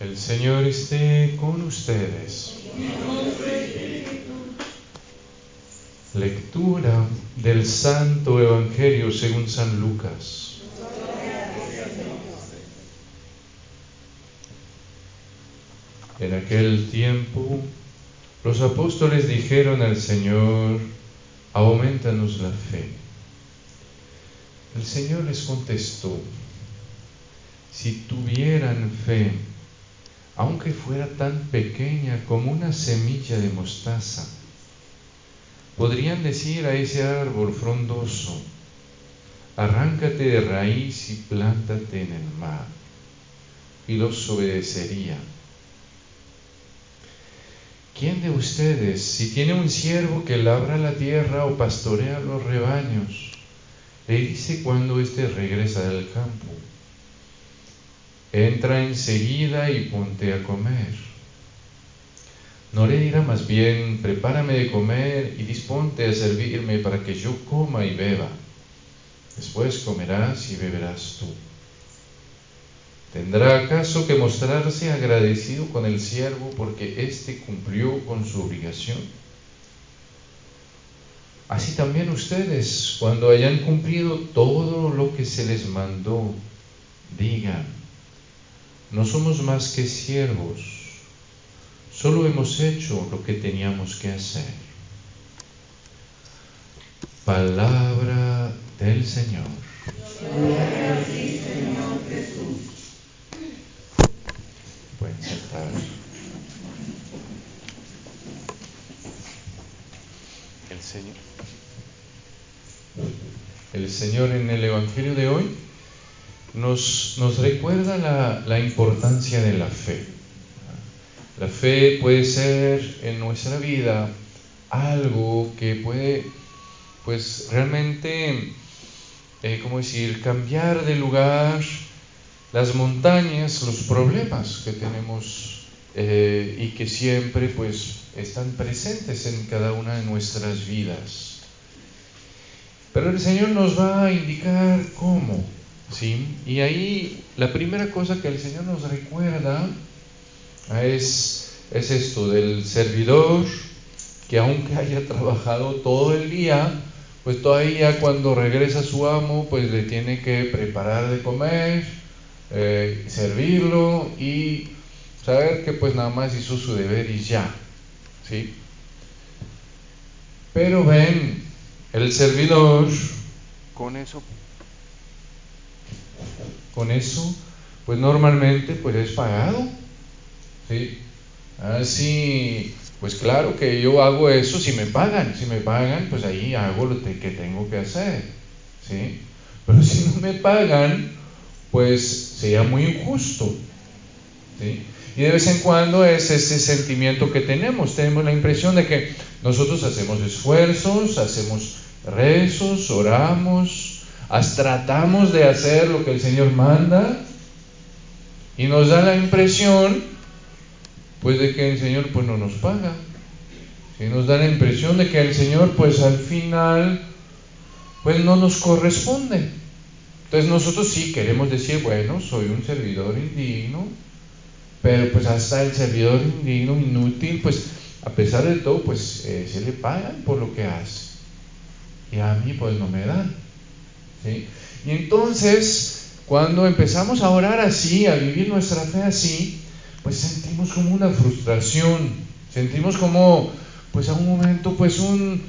El Señor esté con ustedes. Lectura del Santo Evangelio según San Lucas. En aquel tiempo los apóstoles dijeron al Señor, aumentanos la fe. El Señor les contestó, si tuvieran fe, aunque fuera tan pequeña como una semilla de mostaza, podrían decir a ese árbol frondoso, arráncate de raíz y plántate en el mar, y los obedecería. ¿Quién de ustedes, si tiene un siervo que labra la tierra o pastorea los rebaños, le dice cuando éste regresa del campo? Entra enseguida y ponte a comer. No le dirá más bien, prepárame de comer y disponte a servirme para que yo coma y beba. Después comerás y beberás tú. ¿Tendrá acaso que mostrarse agradecido con el siervo porque éste cumplió con su obligación? Así también ustedes, cuando hayan cumplido todo lo que se les mandó, digan, no somos más que siervos, solo hemos hecho lo que teníamos que hacer. Palabra del Señor. Señor Jesús. Pueden sentar. El Señor. El Señor en el Evangelio de hoy nos, recuerda la, la, importancia de la fe. La fe puede ser en nuestra vida algo que puede, pues realmente, eh, ¿cómo decir?, cambiar de lugar las montañas, los problemas que tenemos eh, y que siempre, pues, están presentes en cada una de nuestras vidas. Pero el Señor nos va a indicar cómo. ¿Sí? Y ahí la primera cosa que el Señor nos recuerda es, es esto del servidor que aunque haya trabajado todo el día, pues todavía cuando regresa su amo, pues le tiene que preparar de comer, eh, servirlo y saber que pues nada más hizo su deber y ya, ¿sí? Pero ven, el servidor con eso con eso, pues normalmente pues es pagado. ¿sí? Así, pues claro que yo hago eso si me pagan. Si me pagan, pues ahí hago lo que tengo que hacer. ¿sí? Pero si no me pagan, pues sería muy injusto. ¿sí? Y de vez en cuando es ese sentimiento que tenemos. Tenemos la impresión de que nosotros hacemos esfuerzos, hacemos rezos, oramos, tratamos de hacer lo que el Señor manda y nos da la impresión pues de que el Señor pues no nos paga. Y nos da la impresión de que el Señor pues al final pues no nos corresponde. Entonces nosotros sí queremos decir, bueno, soy un servidor indigno, pero pues hasta el servidor indigno, inútil, pues a pesar de todo, pues eh, se le pagan por lo que hace. Y a mí pues no me dan. Y entonces, cuando empezamos a orar así, a vivir nuestra fe así, pues sentimos como una frustración, sentimos como, pues a un momento, pues un,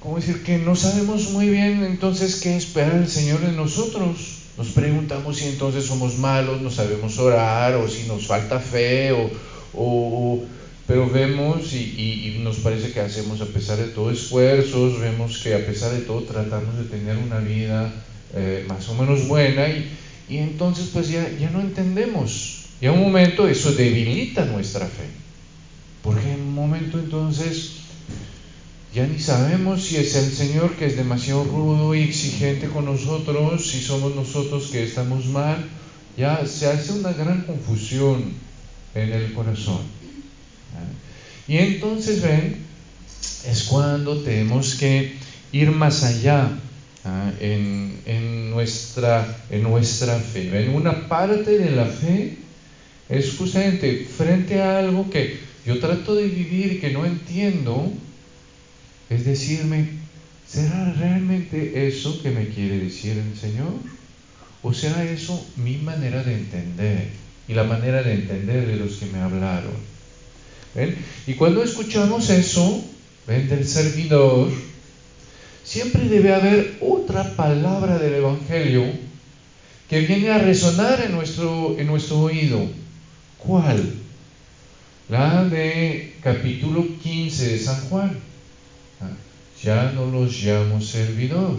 ¿cómo decir? Que no sabemos muy bien entonces qué espera el Señor de nosotros. Nos preguntamos si entonces somos malos, no sabemos orar, o si nos falta fe, o, o pero vemos y, nos parece que hacemos a pesar de todo esfuerzos, vemos que a pesar de todo tratamos de tener una vida eh, más o menos buena y, entonces pues ya, ya no entendemos. Y a un momento eso debilita nuestra fe, porque en un momento entonces ya ni sabemos si es el Señor que es demasiado rudo y exigente con nosotros, si somos nosotros que estamos mal, ya se hace una gran confusión en el corazón. Y entonces, ven, es cuando tenemos que ir más allá ¿ah? en, nuestra, en nuestra fe. Ven, una parte de la fe es justamente frente a algo que yo trato de vivir y que no entiendo, es decirme, ¿será realmente eso que me quiere decir el Señor? ¿O será eso mi manera de entender y la manera de entender de los que me hablaron? Y cuando escuchamos eso, del servidor, siempre debe haber otra palabra del Evangelio que viene a resonar en nuestro, en nuestro oído. ¿Cuál? La de capítulo 15 de San Juan. Ah, ya no los llamo servidor,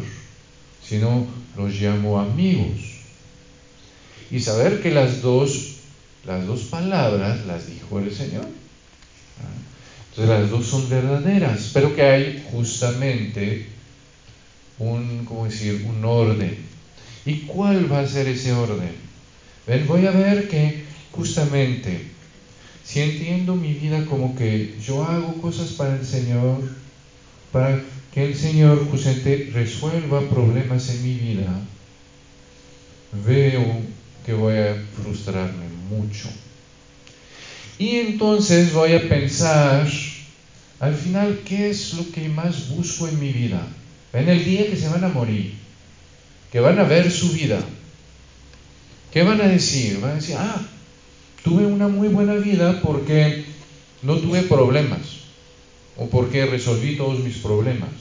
sino los llamo amigos. Y saber que las dos, las dos palabras las dijo el Señor. Entonces las dos son verdaderas, pero que hay justamente un, ¿cómo decir?, un orden. ¿Y cuál va a ser ese orden? Ven, voy a ver que justamente, si entiendo mi vida como que yo hago cosas para el Señor, para que el Señor justamente resuelva problemas en mi vida, veo que voy a frustrarme mucho. Y entonces voy a pensar, al final, ¿qué es lo que más busco en mi vida? En el día que se van a morir, que van a ver su vida, ¿qué van a decir? Van a decir, ah, tuve una muy buena vida porque no tuve problemas o porque resolví todos mis problemas.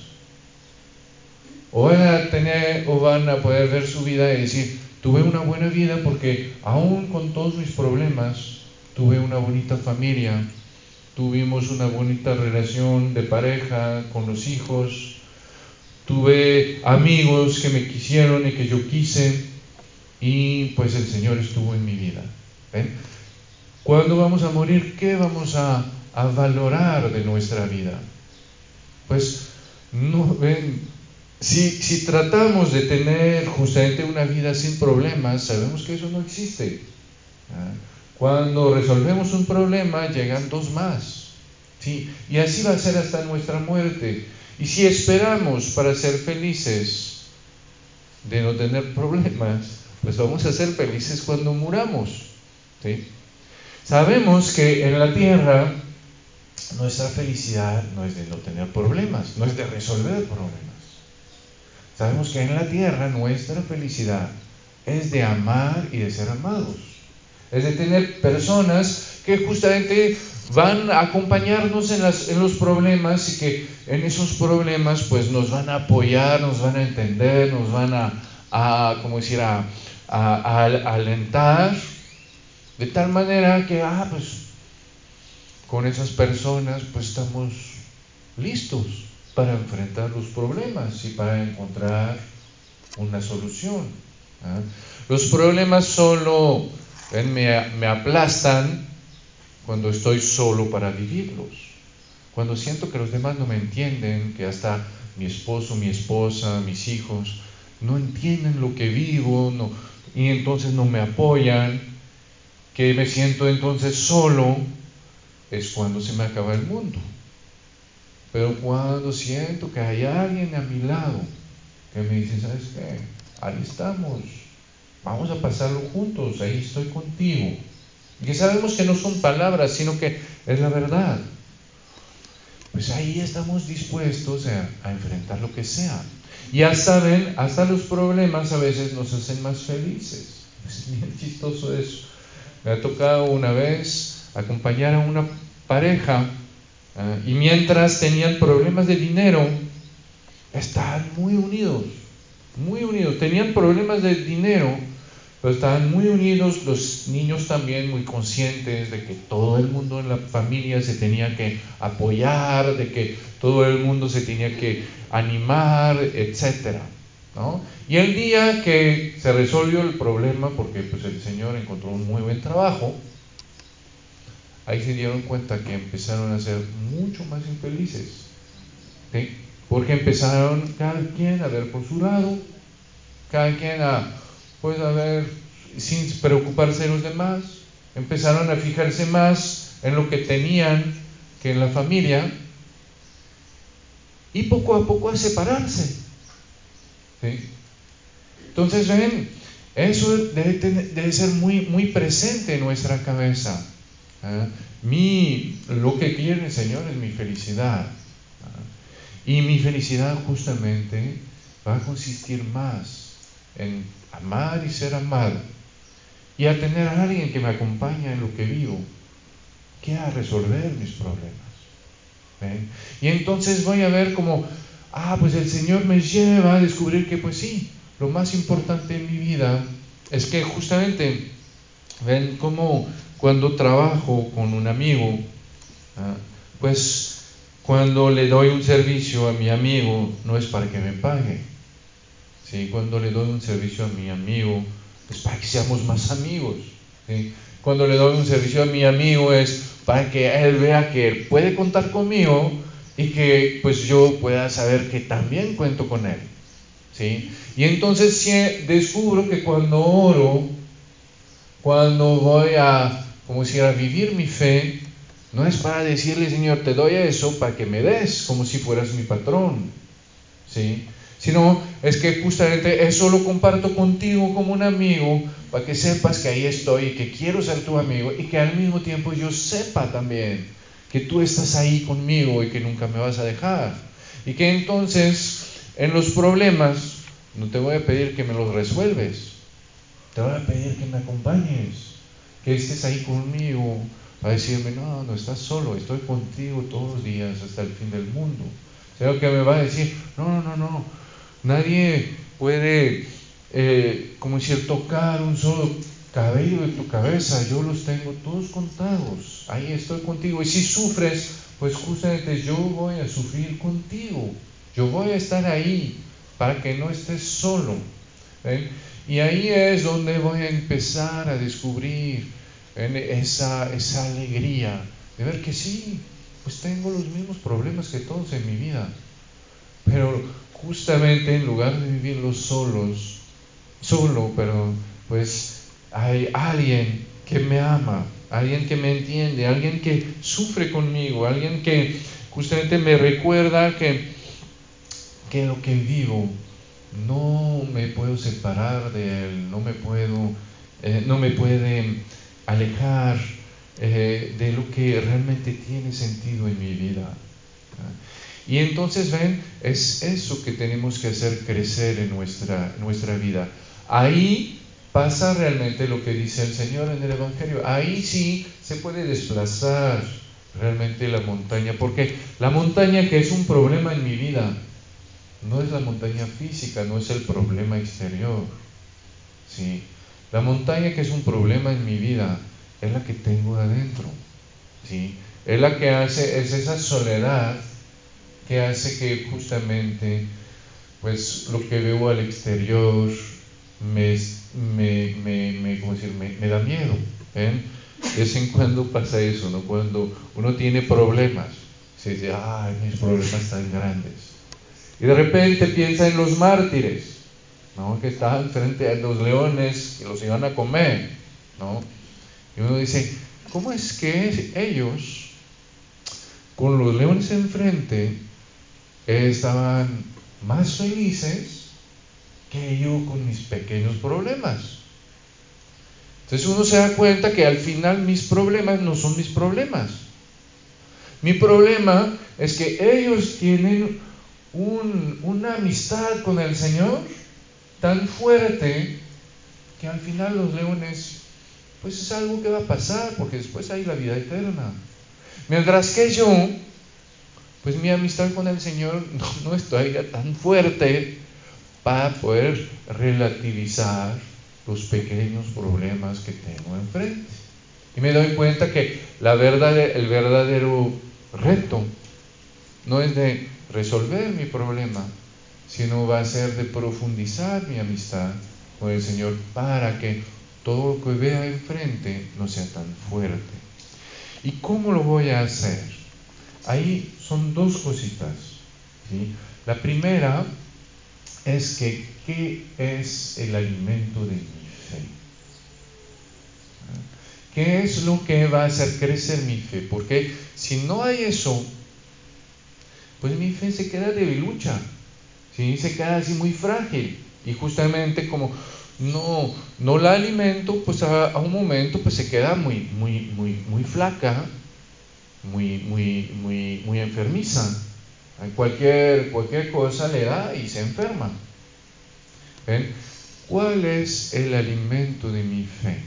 O van a tener o van a poder ver su vida y decir, tuve una buena vida porque aún con todos mis problemas tuve una bonita familia, tuvimos una bonita relación de pareja con los hijos, tuve amigos que me quisieron y que yo quise y pues el Señor estuvo en mi vida. ¿Ven? Cuando vamos a morir, ¿qué vamos a, valorar de nuestra vida? Pues no ven, si, si tratamos de tener justamente una vida sin problemas, sabemos que eso no existe. ¿ah? Cuando resolvemos un problema, llegan dos más. ¿sí? Y así va a ser hasta nuestra muerte. Y si esperamos para ser felices de no tener problemas, pues vamos a ser felices cuando muramos. Sabemos que en la tierra nuestra felicidad no es de no tener problemas, no es de resolver problemas. Sabemos que en la tierra nuestra felicidad es de amar y de ser amados. Es de tener personas que justamente van a acompañarnos en, los problemas y que en esos problemas pues nos van a apoyar, nos van a entender, nos van a, a decir?, a, a, alentar, de tal manera que, ah, pues con esas personas pues estamos listos para enfrentar los problemas y para encontrar una solución. ¿ah? Los problemas solo me, me aplastan cuando estoy solo para vivirlos, cuando siento que los demás no me entienden, que hasta mi esposo, mi esposa, mis hijos no entienden lo que vivo y entonces no me apoyan, que me siento entonces solo, es cuando se me acaba el mundo. Pero cuando siento que hay alguien a mi lado que me dice, ¿sabes qué? Ahí estamos, vamos a pasarlo juntos, ahí estoy contigo que sabemos que no son palabras, sino que es la verdad. Pues ahí estamos dispuestos a, enfrentar lo que sea. Ya saben, hasta los problemas a veces nos hacen más felices. Es bien chistoso eso. Me ha tocado una vez acompañar a una pareja ah, y mientras tenían problemas de dinero, estaban muy unidos, muy unidos. Tenían problemas de dinero, pero estaban muy unidos, los niños también muy conscientes de que todo el mundo en la familia se tenía que apoyar, de que todo el mundo se tenía que animar, etc. ¿no? Y el día que se resolvió el problema, porque pues, el Señor encontró un muy buen trabajo, ahí se dieron cuenta que empezaron a ser mucho más infelices. Porque empezaron cada quien a ver por su lado, cada quien a pues a ver, sin preocuparse de los demás, empezaron a fijarse más en lo que tenían que en la familia y poco a poco a separarse. Entonces ven, Eso debe, ser muy, muy presente en nuestra cabeza. ¿ah? Mi, lo que quiere el Señor es mi felicidad. ¿ah? Y mi felicidad justamente va a consistir más en amar y ser amado. Y a tener a alguien que me acompaña en lo que vivo, que a resolver mis problemas. Y entonces voy a ver como, ah, pues el Señor me lleva a descubrir que pues sí, lo más importante en mi vida es que justamente, ven como cuando trabajo con un amigo, ¿ah? pues cuando le doy un servicio a mi amigo no es para que me pague. ¿sí? Cuando le doy un servicio a mi amigo es para que seamos más amigos. Cuando le doy un servicio a mi amigo es para que él vea que él puede contar conmigo y que pues yo pueda saber que también cuento con él. ¿sí? Y entonces si descubro que cuando oro, cuando voy a, como si a vivir mi fe, no es para decirle, Señor, te doy eso para que me des, como si fueras mi patrón. ¿sí? Sino es que justamente eso lo comparto contigo como un amigo para que sepas que ahí estoy y que quiero ser tu amigo y que al mismo tiempo yo sepa también que tú estás ahí conmigo y que nunca me vas a dejar. Y que entonces en los problemas no te voy a pedir que me los resuelves, te voy a pedir que me acompañes, que estés ahí conmigo a decirme, no, no estás solo, estoy contigo todos los días hasta el fin del mundo. O que me va a decir, no, no, no, no, nadie puede eh, como decir, tocar un solo cabello de tu cabeza, yo los tengo todos contados, ahí estoy contigo. Y si sufres, pues justamente yo voy a sufrir contigo, yo voy a estar ahí para que no estés solo. Y ahí es donde voy a empezar a descubrir esa, esa alegría de ver que sí, pues tengo los mismos problemas que todos en mi vida, pero justamente en lugar de vivirlos solos, solo, pero pues hay alguien que me ama, alguien que me entiende, alguien que sufre conmigo, alguien que justamente me recuerda que, que lo que vivo no me puedo separar de él, no me puedo, eh, no me puede alejar eh, de lo que realmente tiene sentido en mi vida. Y entonces, ven, es eso que tenemos que hacer crecer en nuestra, nuestra vida. Ahí pasa realmente lo que dice el Señor en el Evangelio. Ahí sí se puede desplazar realmente la montaña, porque la montaña que es un problema en mi vida, no es la montaña física, no es el problema exterior. ¿sí? La montaña que es un problema en mi vida es la que tengo adentro. ¿sí? Es la que hace, es esa soledad que hace que justamente pues lo que veo al exterior me, me, me, me, da miedo. ¿eh? De vez en cuando pasa eso, ¿no? Cuando uno tiene problemas, se dice, ay, mis problemas tan grandes. Y de repente piensa en los mártires, ¿no? Que estaban frente a los leones que los iban a comer, ¿no? Y uno dice, ¿cómo es que ellos, con los leones enfrente, estaban más felices que yo con mis pequeños problemas. Entonces uno se da cuenta que al final mis problemas no son mis problemas. Mi problema es que ellos tienen una amistad con el Señor tan fuerte que al final los leones, pues es algo que va a pasar, porque después hay la vida eterna. Mientras que yo, pues mi amistad con el Señor no, no tan fuerte para poder relativizar los pequeños problemas que tengo enfrente. Y me doy cuenta que la verdad, el verdadero reto no es de resolver mi problema, sino va a ser de profundizar mi amistad con el Señor para que todo lo que vea enfrente no sea tan fuerte. ¿Y cómo lo voy a hacer? Ahí son dos cositas. La primera es que ¿qué es el alimento de mi fe? ¿Qué es lo que va a hacer crecer mi fe? Porque si no hay eso, pues mi fe se queda debilucha, ¿sí? se queda así muy frágil. Y justamente como no, no la alimento, pues a, un momento pues se queda muy, muy, muy, muy flaca, muy, muy, muy, muy enfermiza. Cualquier, cualquier cosa le da y se enferma. ¿Ven? ¿Cuál es el alimento de mi fe?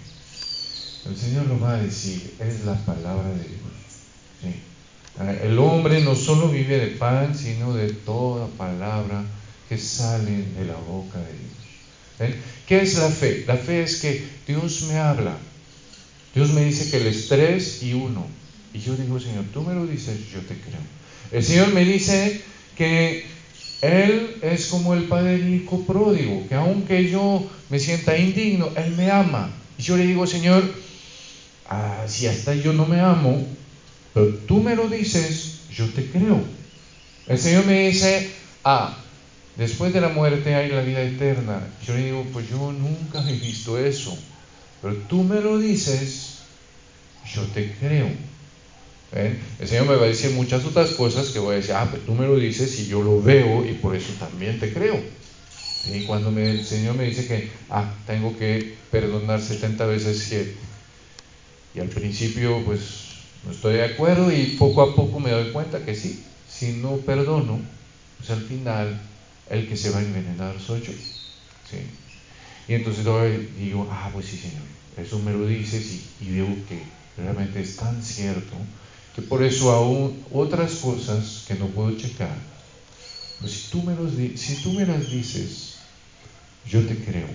El Señor lo va a decir, es la palabra de Dios. El hombre no solo vive de pan, sino de toda palabra que sale de la boca de Dios. ¿Qué es la fe? La fe es que Dios me habla. Dios me dice que el estrés y uno. Y yo digo, Señor, tú me lo dices, yo te creo. El Señor me dice que Él es como el padre hijo pródigo, que aunque yo me sienta indigno, Él me ama. Y yo le digo, Señor, ah, si hasta yo no me amo, pero tú me lo dices, yo te creo. El Señor me dice, ah, después de la muerte hay la vida eterna. Yo le digo, pues yo nunca he visto eso. Pero tú me lo dices, yo te creo. El Señor me va a decir muchas otras cosas que voy a decir, ah, pues tú me lo dices y yo lo veo y por eso también te creo. Y cuando el Señor me dice que, ah, tengo que perdonar 70 veces 7. Y al principio, pues, no estoy de acuerdo y poco a poco me doy cuenta que sí, si no perdono, pues al final el que se va a envenenar soy yo. ¿sí? Y entonces digo, ah, pues sí, Señor, eso me lo dices y, y veo que realmente es tan cierto que por eso aún otras cosas que no puedo checar, pues si tú me, los si tú me las dices, yo te creo.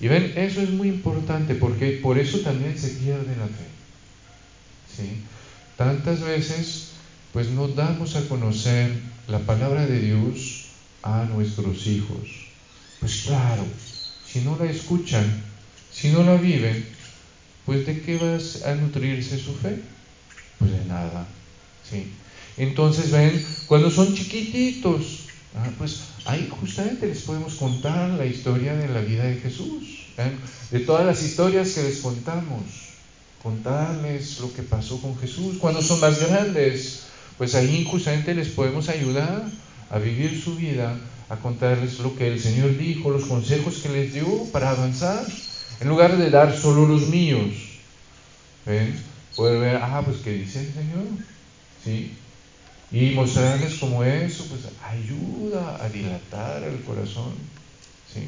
Y ven, eso es muy importante porque por eso también se pierde la fe. ¿sí? Tantas veces, pues no damos a conocer la palabra de Dios a nuestros hijos. Pues claro, si no la escuchan, si no la viven, pues de qué vas a nutrirse su fe? Pues de nada. ¿sí? Entonces, ven, cuando son chiquititos, ah, pues ahí justamente les podemos contar la historia de la vida de Jesús. De todas las historias que les contamos, contarles lo que pasó con Jesús. Cuando son más grandes, pues ahí justamente les podemos ayudar a vivir su vida, a contarles lo que el Señor dijo, los consejos que les dio para avanzar, en lugar de dar solo los míos. ¿Ven? poder ver, ah, pues qué dice el Señor, ¿sí? Y mostrarles como eso, pues ayuda a dilatar el corazón, ¿sí?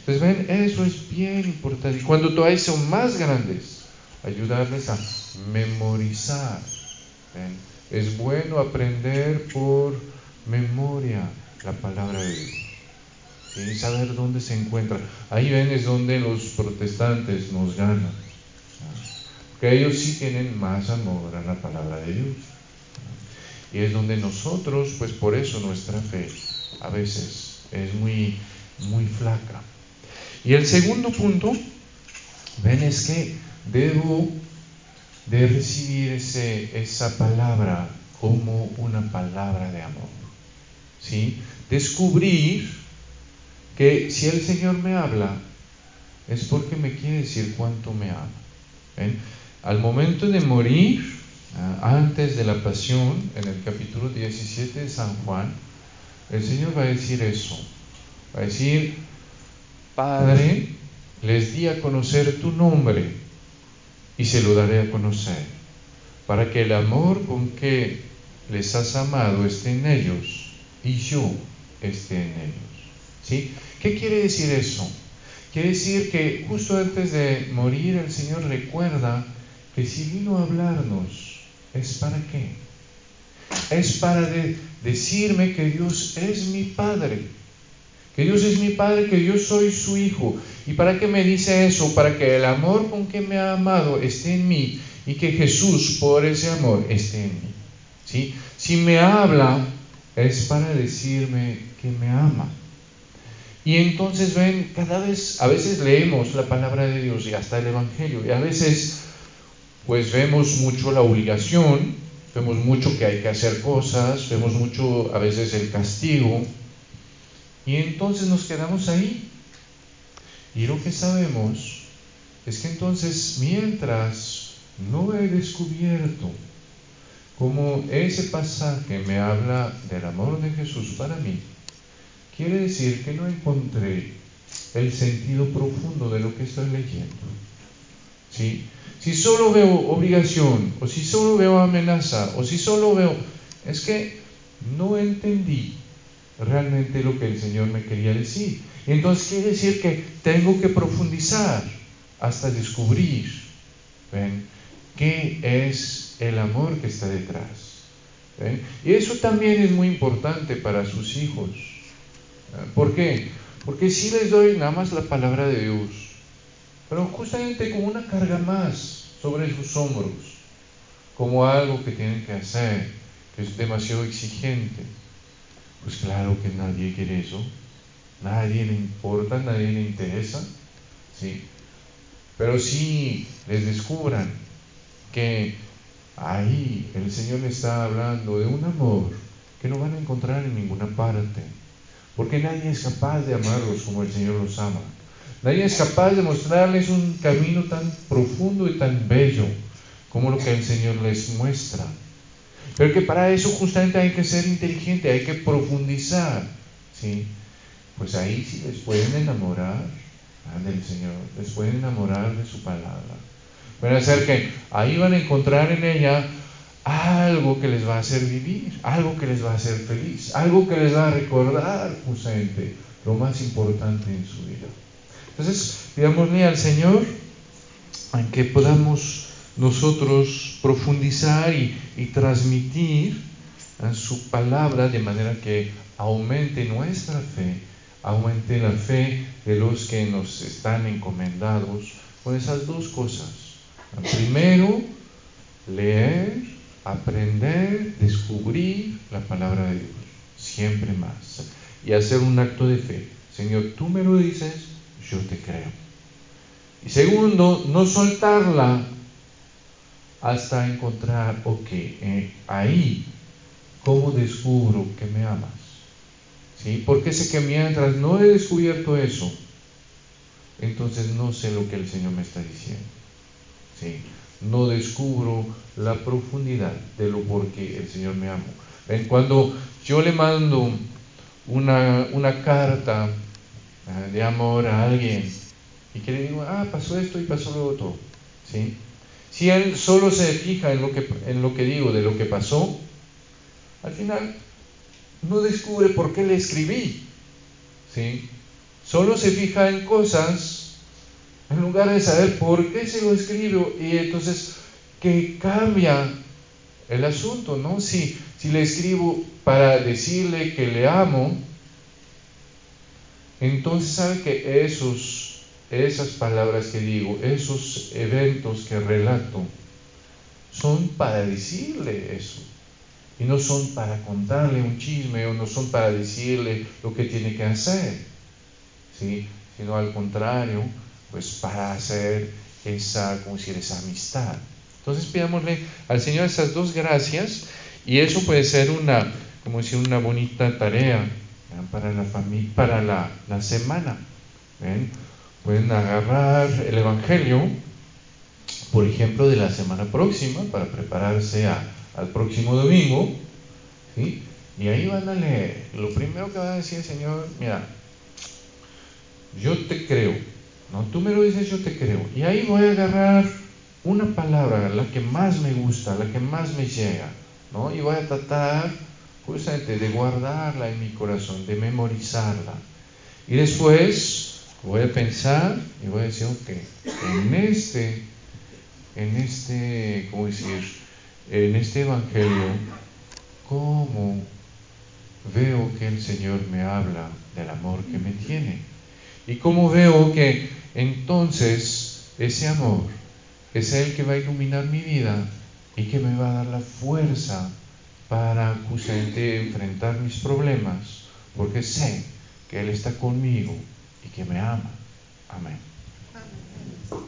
Entonces, ven, eso es bien importante. Y cuando todavía son más grandes, ayudarles a memorizar. ¿ven? Es bueno aprender por memoria la palabra de Dios. Y saber dónde se encuentra. Ahí ven es donde los protestantes nos ganan que ellos sí tienen más amor a la palabra de Dios. Y es donde nosotros, pues por eso nuestra fe a veces es muy, muy flaca. Y el segundo punto, ven, es que debo de recibir ese, esa palabra como una palabra de amor. ¿Sí? Descubrir que si el Señor me habla, es porque me quiere decir cuánto me ama. Al momento de morir, ah, antes de la pasión, en el capítulo 17 de San Juan, el Señor va a decir eso. Va a decir, Padre, les di a conocer tu nombre y se lo daré a conocer, para que el amor con que les has amado esté en ellos y yo esté en ellos. ¿Sí? ¿Qué quiere decir eso? Quiere decir que justo antes de morir el Señor recuerda que si vino a hablarnos, ¿es para qué? Es para decirme que Dios es mi Padre, que Dios es mi Padre, que yo soy su Hijo. ¿Y para qué me dice eso? Para que el amor con que me ha amado esté en mí y que Jesús por ese amor esté en mí. ¿Sí? Si me habla es para decirme que me ama. Y entonces ven, cada vez, a veces leemos la palabra de Dios y hasta el Evangelio, y a veces pues vemos mucho la obligación, vemos mucho que hay que hacer cosas, vemos mucho a veces el castigo, y entonces nos quedamos ahí. Y lo que sabemos es que entonces mientras no he descubierto cómo ese pasaje me habla del amor de Jesús para mí, quiere decir que no encontré el sentido profundo de lo que estoy leyendo. ¿Sí? Si solo veo obligación, o si solo veo amenaza, o si solo veo... Es que no entendí realmente lo que el Señor me quería decir. Entonces quiere decir que tengo que profundizar hasta descubrir ¿ven? qué es el amor que está detrás. Y eso también es muy importante para sus hijos. ¿Por qué? Porque si les doy nada más la palabra de Dios, pero justamente como una carga más sobre sus hombros, como algo que tienen que hacer, que es demasiado exigente. Pues claro que nadie quiere eso, nadie le importa, nadie le interesa, ¿sí? Pero si les descubran que ahí el Señor le está hablando de un amor que no van a encontrar en ninguna parte, porque nadie es capaz de amarlos como el Señor los ama. Nadie es capaz de mostrarles un camino tan profundo y tan bello como lo que el Señor les muestra. Pero que para eso justamente hay que ser inteligente, hay que profundizar. ¿sí? Pues ahí sí les pueden enamorar del Señor, les pueden enamorar de su palabra. Pueden hacer que ahí van a encontrar en ella algo que les va a hacer vivir, algo que les va a hacer feliz, algo que les va a recordar justamente lo más importante en su vida. Entonces, pidámosle al Señor en que podamos nosotros profundizar y, transmitir su palabra de manera que aumente nuestra fe, aumente la fe de los que nos están encomendados con esas dos cosas. Primero, leer, aprender, descubrir la palabra de Dios, siempre más. Y hacer un acto de fe. Señor, tú me lo dices, yo te creo. Y segundo, no soltarla hasta encontrar, ok, eh, ahí, ¿cómo descubro que me amas? ¿Sí? Porque sé que mientras no he descubierto eso, entonces no sé lo que el Señor me está diciendo. ¿Sí? No descubro la profundidad de lo por qué el Señor me ama. ¿Ven? Cuando yo le mando una, una carta ah, de amor a alguien y que le digo, ah, pasó esto y pasó lo otro, ¿sí? Si él solo se fija en lo, que, en lo que digo, de lo que pasó, al final no descubre por qué le escribí. ¿sí? Solo se fija en cosas en lugar de saber por qué se lo escribo y entonces que cambia el asunto, ¿no? Si, si le escribo para decirle que le amo, entonces sabe que esos esas palabras que digo, esos eventos que relato, son para decirle eso. Y no son para contarle un chisme o no son para decirle lo que tiene que hacer, ¿sí? sino al contrario, pues para hacer esa, como decir, esa amistad. Entonces pidámosle al Señor esas dos gracias y eso puede ser una, como decir, una bonita tarea para la familia, para la, la semana. ¿ven? Pueden agarrar el Evangelio, por ejemplo, de la semana próxima para prepararse al próximo domingo, ¿sí? y ahí van a leer. Lo primero que va a decir el Señor, mira, yo te creo, ¿no? Tú me lo dices, yo te creo. Y ahí voy a agarrar una palabra, la que más me gusta, la que más me llega, ¿no? Y voy a tratar justamente de guardarla en mi corazón, de memorizarla. Y después voy a pensar y voy a decir, ok, en este, en este, ¿cómo decir? En este Evangelio, ¿cómo veo que el Señor me habla del amor que me tiene? Y cómo veo que entonces ese amor es el que va a iluminar mi vida y que me va a dar la fuerza para justamente enfrentar mis problemas, porque sé que Él está conmigo y que me ama. Amén. Amén.